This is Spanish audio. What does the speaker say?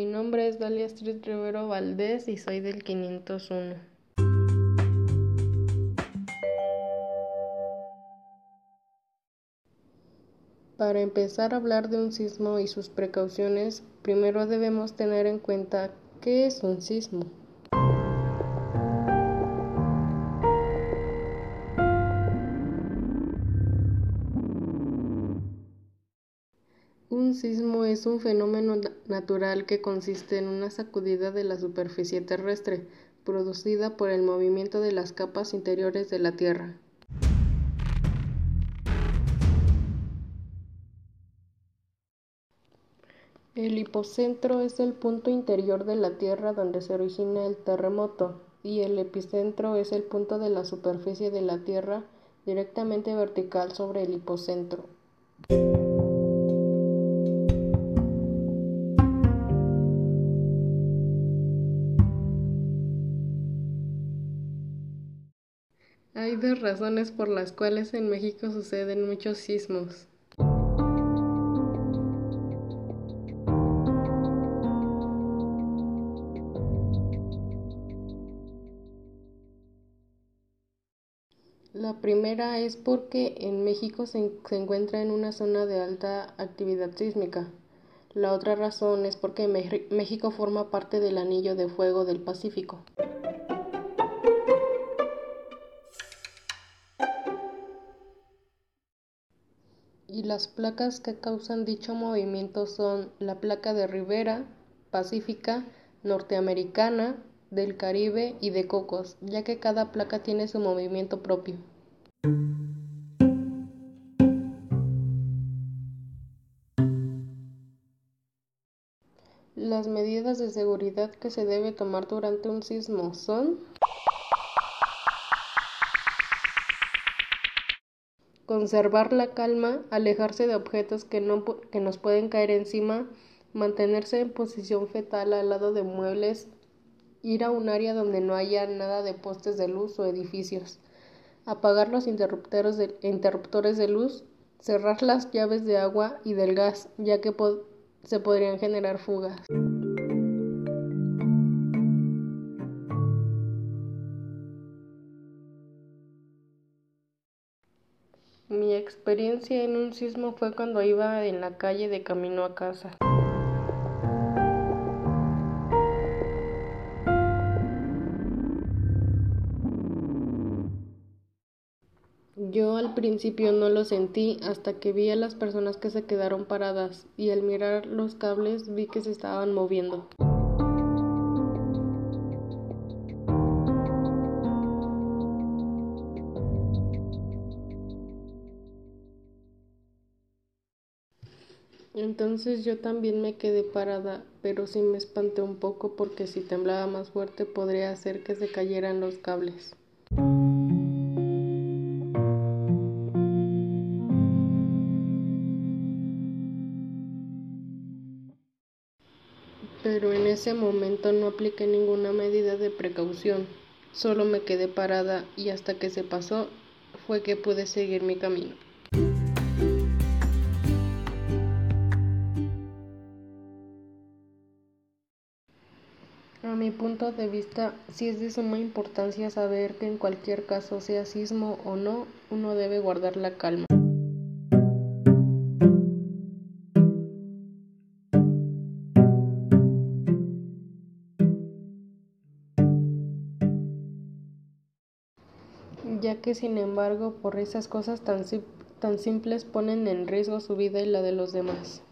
Mi nombre es Dalia Street Rivero Valdés y soy del 501. Para empezar a hablar de un sismo y sus precauciones, primero debemos tener en cuenta qué es un sismo. Un sismo es un fenómeno natural que consiste en una sacudida de la superficie terrestre, producida por el movimiento de las capas interiores de la Tierra. El hipocentro es el punto interior de la Tierra donde se origina el terremoto y el epicentro es el punto de la superficie de la Tierra directamente vertical sobre el hipocentro. Hay dos razones por las cuales en México suceden muchos sismos. La primera es porque en México se, se, encuentra en una zona de alta actividad sísmica. La otra razón es porque México forma parte del anillo de fuego del Pacífico. Y las placas que causan dicho movimiento son la placa de Ribera, Pacífica, Norteamericana, del Caribe y de Cocos, ya que cada placa tiene su movimiento propio. Las medidas de seguridad que se debe tomar durante un sismo son conservar la calma, alejarse de objetos que, no, que nos pueden caer encima, mantenerse en posición fetal al lado de muebles, ir a un área donde no haya nada de postes de luz o edificios, apagar los interruptores de, interruptores de luz, cerrar las llaves de agua y del gas, ya que se podrían generar fugas. Mi experiencia en un sismo fue cuando iba en la calle de camino a casa. Yo al principio no lo sentí hasta que vi a las personas que se quedaron paradas y al mirar los cables vi que se estaban moviendo. Entonces yo también me quedé parada, pero sí me espanté un poco porque si temblaba más fuerte podría hacer que se cayeran los cables. Pero en ese momento no apliqué ninguna medida de precaución, solo me quedé parada y hasta que se pasó fue que pude seguir mi camino. Mi punto de vista, sí es de suma importancia saber que en cualquier caso, sea sismo o no, uno debe guardar la calma. Ya que sin embargo, por esas cosas tan, tan simples ponen en riesgo su vida y la de los demás.